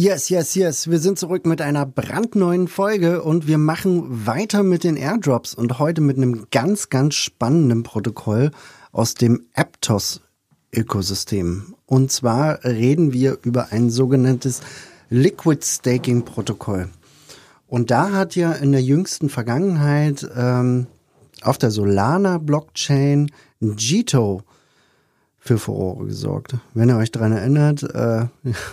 Yes, yes, yes. Wir sind zurück mit einer brandneuen Folge und wir machen weiter mit den Airdrops und heute mit einem ganz, ganz spannenden Protokoll aus dem Aptos Ökosystem. Und zwar reden wir über ein sogenanntes Liquid Staking Protokoll. Und da hat ja in der jüngsten Vergangenheit ähm, auf der Solana Blockchain Jito für Furore gesorgt. Wenn ihr euch daran erinnert, äh,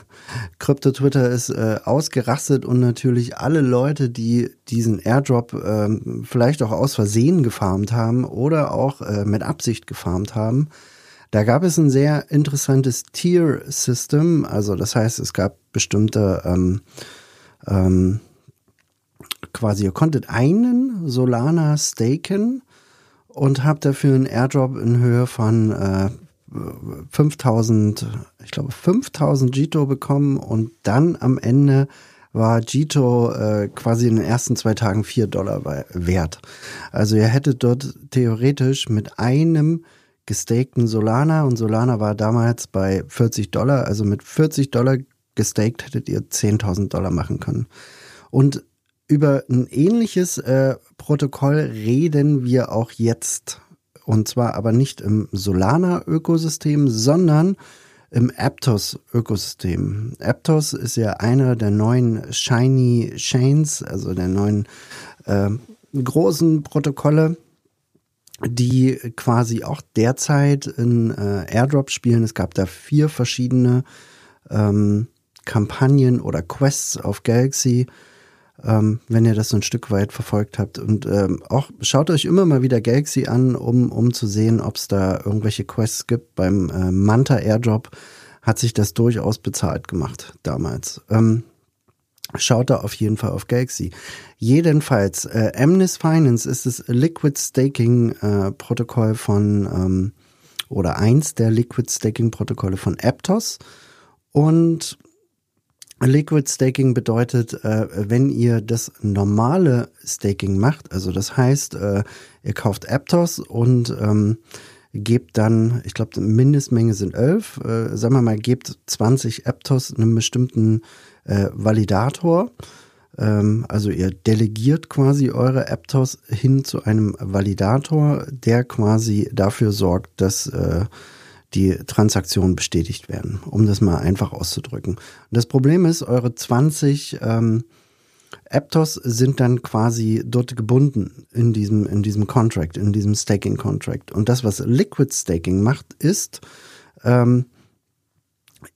Krypto Twitter ist äh, ausgerastet und natürlich alle Leute, die diesen Airdrop äh, vielleicht auch aus Versehen gefarmt haben oder auch äh, mit Absicht gefarmt haben, da gab es ein sehr interessantes Tier-System. Also das heißt, es gab bestimmte ähm, ähm, quasi, ihr konntet einen Solana staken und habt dafür einen Airdrop in Höhe von äh, 5000, ich glaube 5000 Jito bekommen und dann am Ende war Jito äh, quasi in den ersten zwei Tagen vier Dollar wert. Also ihr hättet dort theoretisch mit einem gestakten Solana und Solana war damals bei 40 Dollar, also mit 40 Dollar gestaked hättet ihr 10.000 Dollar machen können. Und über ein ähnliches äh, Protokoll reden wir auch jetzt und zwar aber nicht im Solana-Ökosystem, sondern im Aptos-Ökosystem. Aptos ist ja einer der neuen Shiny Chains, also der neuen äh, großen Protokolle, die quasi auch derzeit in äh, Airdrop spielen. Es gab da vier verschiedene ähm, Kampagnen oder Quests auf Galaxy ähm, wenn ihr das so ein Stück weit verfolgt habt. Und ähm, auch schaut euch immer mal wieder Galaxy an, um, um zu sehen, ob es da irgendwelche Quests gibt. Beim äh, Manta Airdrop hat sich das durchaus bezahlt gemacht damals. Ähm, Schaut da auf jeden Fall auf Galaxy. Jedenfalls, äh, Amnes Finance ist das Liquid Staking äh, Protokoll von ähm, oder eins der Liquid Staking Protokolle von Aptos. Und Liquid Staking bedeutet, äh, wenn ihr das normale Staking macht, also das heißt, äh, ihr kauft Aptos und ähm, gebt dann, ich glaube, Mindestmenge sind 11, äh, sagen wir mal, gebt 20 Aptos einem bestimmten äh, Validator. Ähm, also ihr delegiert quasi eure Aptos hin zu einem Validator, der quasi dafür sorgt, dass äh, die Transaktionen bestätigt werden, um das mal einfach auszudrücken. Und das Problem ist, eure 20 ähm, Aptos sind dann quasi dort gebunden in diesem, in diesem Contract, in diesem Staking Contract. Und das, was Liquid Staking macht, ist, ähm,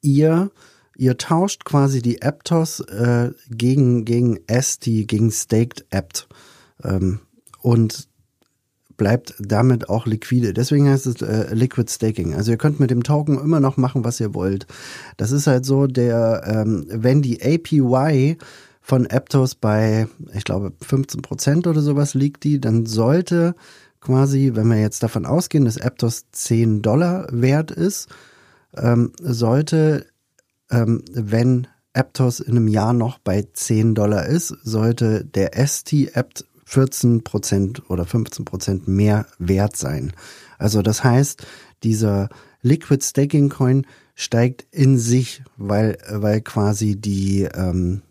ihr, ihr tauscht quasi die Aptos äh, gegen, gegen ST, gegen Staked Apt. Ähm, und bleibt damit auch liquide. Deswegen heißt es äh, Liquid Staking. Also ihr könnt mit dem Token immer noch machen, was ihr wollt. Das ist halt so, der, ähm, wenn die APY von Aptos bei, ich glaube, 15 Prozent oder sowas liegt die, dann sollte quasi, wenn wir jetzt davon ausgehen, dass Aptos 10 Dollar wert ist, ähm, sollte, ähm, wenn Aptos in einem Jahr noch bei 10 Dollar ist, sollte der ST-Apt 14 Prozent oder 15 Prozent mehr wert sein. Also das heißt, dieser Liquid Staking Coin steigt in sich, weil, weil quasi die, ähm,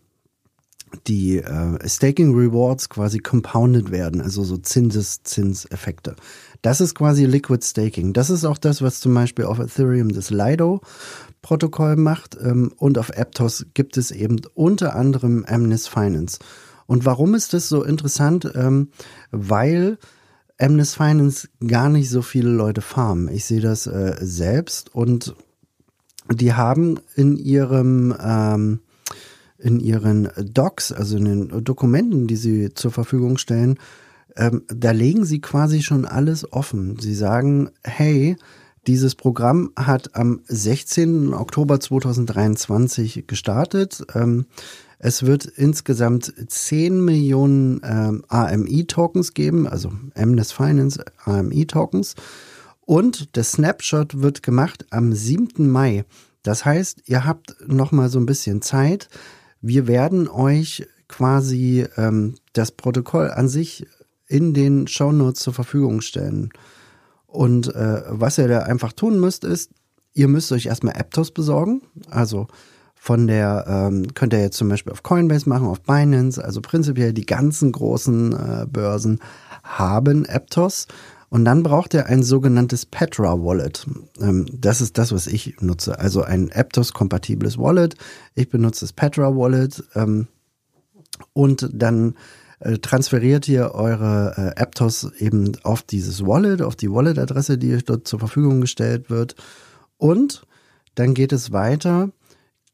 die äh, Staking Rewards quasi compounded werden, also so Zinseszinseffekte. Das ist quasi Liquid Staking. Das ist auch das, was zum Beispiel auf Ethereum das Lido-Protokoll macht. Ähm, und auf Aptos gibt es eben unter anderem Amnes Finance. Und warum ist das so interessant? Ähm, weil Amnes Finance gar nicht so viele Leute farmen. Ich sehe das äh, selbst und die haben in ihrem ähm, in ihren Docs, also in den Dokumenten, die sie zur Verfügung stellen, ähm, da legen sie quasi schon alles offen. Sie sagen, hey, Dieses Programm hat am 16. Oktober 2023 gestartet. Ähm, es wird insgesamt 10 Millionen ähm, AMI-Tokens geben, also Amnes Finance AMI-Tokens. Und der Snapshot wird gemacht am 7. Mai. Das heißt, ihr habt noch mal so ein bisschen Zeit. Wir werden euch quasi ähm, das Protokoll an sich in den Shownotes zur Verfügung stellen. Und äh, was ihr da einfach tun müsst, ist, ihr müsst euch erstmal Aptos besorgen. Also von der, ähm, könnt ihr jetzt zum Beispiel auf Coinbase machen, auf Binance, also prinzipiell die ganzen großen äh, Börsen haben Aptos. Und dann braucht ihr ein sogenanntes Petra Wallet. Ähm, das ist das, was ich nutze. Also ein Aptos-kompatibles Wallet. Ich benutze das Petra Wallet. Ähm, und dann äh, transferiert ihr eure äh, Aptos eben auf dieses Wallet, auf die Wallet-Adresse, die euch dort zur Verfügung gestellt wird. Und dann geht es weiter.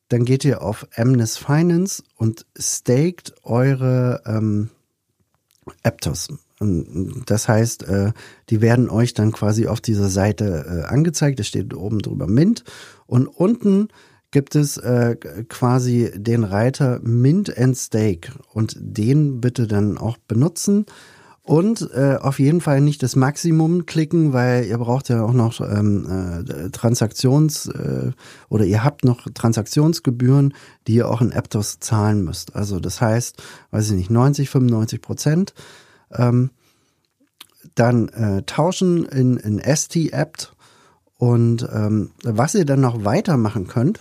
Dann geht ihr auf Amnes Finance und staked eure ähm, Aptos. Das heißt, äh, die werden euch dann quasi auf dieser Seite äh, angezeigt. Es steht oben drüber Mint. Und unten gibt es äh, quasi den Reiter Mint and Stake und den bitte dann auch benutzen und äh, auf jeden Fall nicht das Maximum klicken, weil ihr braucht ja auch noch ähm, äh, Transaktions äh, oder ihr habt noch Transaktionsgebühren, die ihr auch in Aptos zahlen müsst. Also das heißt, weiß ich nicht, 90, 95 Prozent. Ähm, dann äh, tauschen in, in ST-Apt und ähm, was ihr dann noch weitermachen könnt,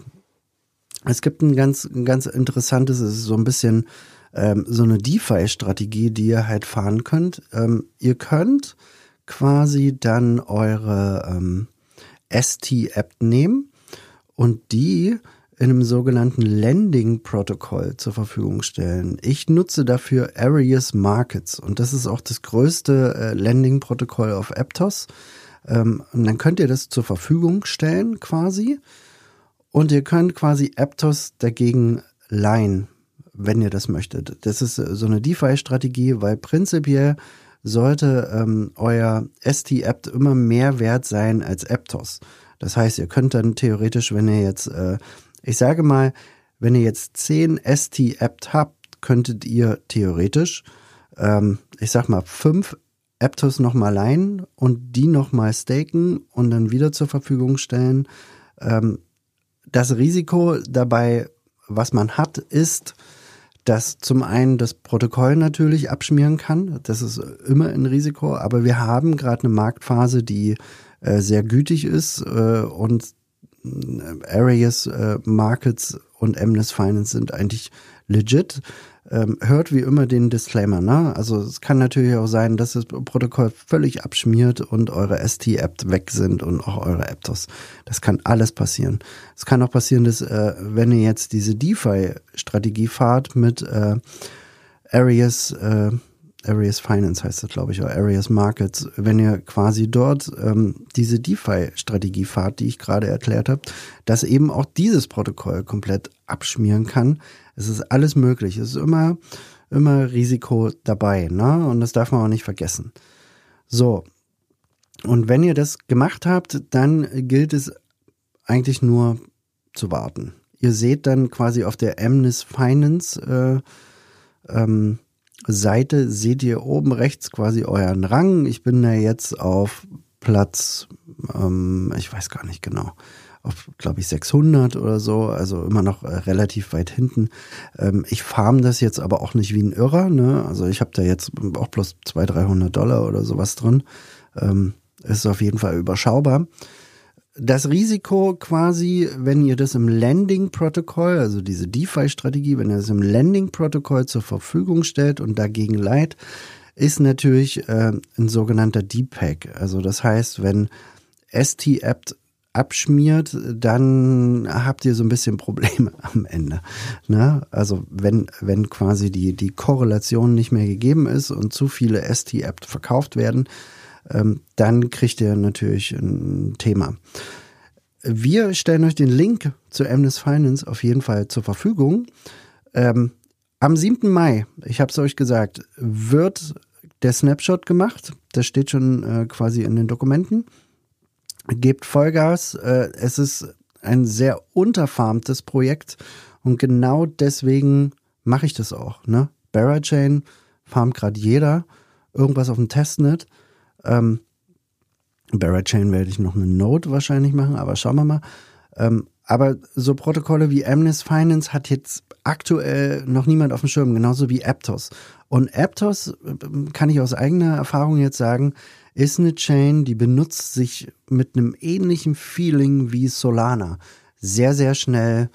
es gibt ein ganz, ein ganz interessantes, es ist so ein bisschen ähm, so eine DeFi-Strategie, die ihr halt fahren könnt. Ähm, ihr könnt quasi dann eure ähm, ST-App nehmen und die in einem sogenannten Lending-Protokoll zur Verfügung stellen. Ich nutze dafür Arius Markets und das ist auch das größte äh, Lending-Protokoll auf Aptos. Ähm, und dann könnt ihr das zur Verfügung stellen quasi und ihr könnt quasi Aptos dagegen leihen, wenn ihr das möchtet. Das ist äh, so eine DeFi-Strategie, weil prinzipiell sollte ähm, euer ST-Apt immer mehr wert sein als Aptos. Das heißt, ihr könnt dann theoretisch, wenn ihr jetzt, äh, ich sage mal, wenn ihr jetzt 10 ST-Apt habt, könntet ihr theoretisch, ähm, ich sag mal, 5 Aptos nochmal leihen und die nochmal staken und dann wieder zur Verfügung stellen. Ähm, das Risiko dabei, was man hat, ist, dass zum einen das Protokoll natürlich abschmieren kann. Das ist immer ein Risiko, aber wir haben gerade eine Marktphase, die äh, sehr gütig ist äh, und Areas äh, Markets und Amnes Finance sind eigentlich legit ähm, hört wie immer den Disclaimer. Ne? Also es kann natürlich auch sein, dass das Protokoll völlig abschmiert und eure ST-App weg sind und auch eure Aptos. Das kann alles passieren. Es kann auch passieren, dass äh, wenn ihr jetzt diese DeFi-Strategie fahrt mit äh, Areas, äh, Areas Finance heißt das, glaube ich, oder Areas Markets, wenn ihr quasi dort ähm, diese DeFi-Strategie fahrt, die ich gerade erklärt habe, dass eben auch dieses Protokoll komplett abschmieren kann, es ist alles möglich. Es ist immer, immer Risiko dabei, ne? Und das darf man auch nicht vergessen. So. Und wenn ihr das gemacht habt, dann gilt es eigentlich nur zu warten. Ihr seht dann quasi auf der Amnes Finance äh, ähm, Seite, seht ihr oben rechts quasi euren Rang. Ich bin da jetzt auf Platz, ähm, ich weiß gar nicht genau, auf, glaube ich, 600 oder so, also immer noch äh, relativ weit hinten. Ähm, ich farm das jetzt aber auch nicht wie ein Irrer, ne? Also ich habe da jetzt auch bloß 200, 300 Dollar oder sowas drin. Ähm, ist auf jeden Fall überschaubar. Das Risiko quasi, wenn ihr das im Landing-Protokoll, also diese DeFi-Strategie, wenn ihr das im Landing-Protokoll zur Verfügung stellt und dagegen leiht, ist natürlich äh, ein sogenannter Deep-Pack. Also das heißt, wenn ST-Apt abschmiert, dann habt ihr so ein bisschen Probleme am Ende. Ne? Also wenn, wenn quasi die, die Korrelation nicht mehr gegeben ist und zu viele ST-Apps verkauft werden, ähm, dann kriegt ihr natürlich ein Thema. Wir stellen euch den Link zu Amnes Finance auf jeden Fall zur Verfügung. Ähm, am 7. Mai, ich habe es euch gesagt, wird der Snapshot gemacht. Das steht schon äh, quasi in den Dokumenten. Gebt Vollgas. Äh, es ist ein sehr unterfarmtes Projekt und genau deswegen mache ich das auch. Ne? Barrachain farmt gerade jeder. Irgendwas auf dem Testnet. Ähm, Barrachain werde ich noch eine Note wahrscheinlich machen, aber schauen wir mal. Ähm, aber so Protokolle wie Amnesty Finance hat jetzt aktuell noch niemand auf dem Schirm, genauso wie Aptos. Und Aptos, äh, kann ich aus eigener Erfahrung jetzt sagen, ist eine Chain, die benutzt sich mit einem ähnlichen Feeling wie Solana. Sehr, sehr schnell.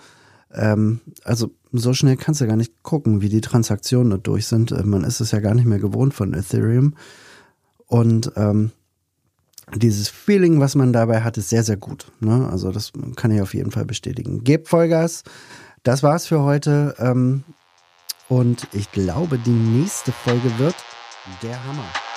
Ähm, also so schnell kannst du gar nicht gucken, wie die Transaktionen da durch sind. Äh, man ist es ja gar nicht mehr gewohnt von Ethereum. Und ähm, dieses Feeling, was man dabei hat, ist sehr, sehr gut. Ne? Also das kann ich auf jeden Fall bestätigen. Gebt Vollgas. Das war's für heute. Ähm, und ich glaube, die nächste Folge wird der Hammer.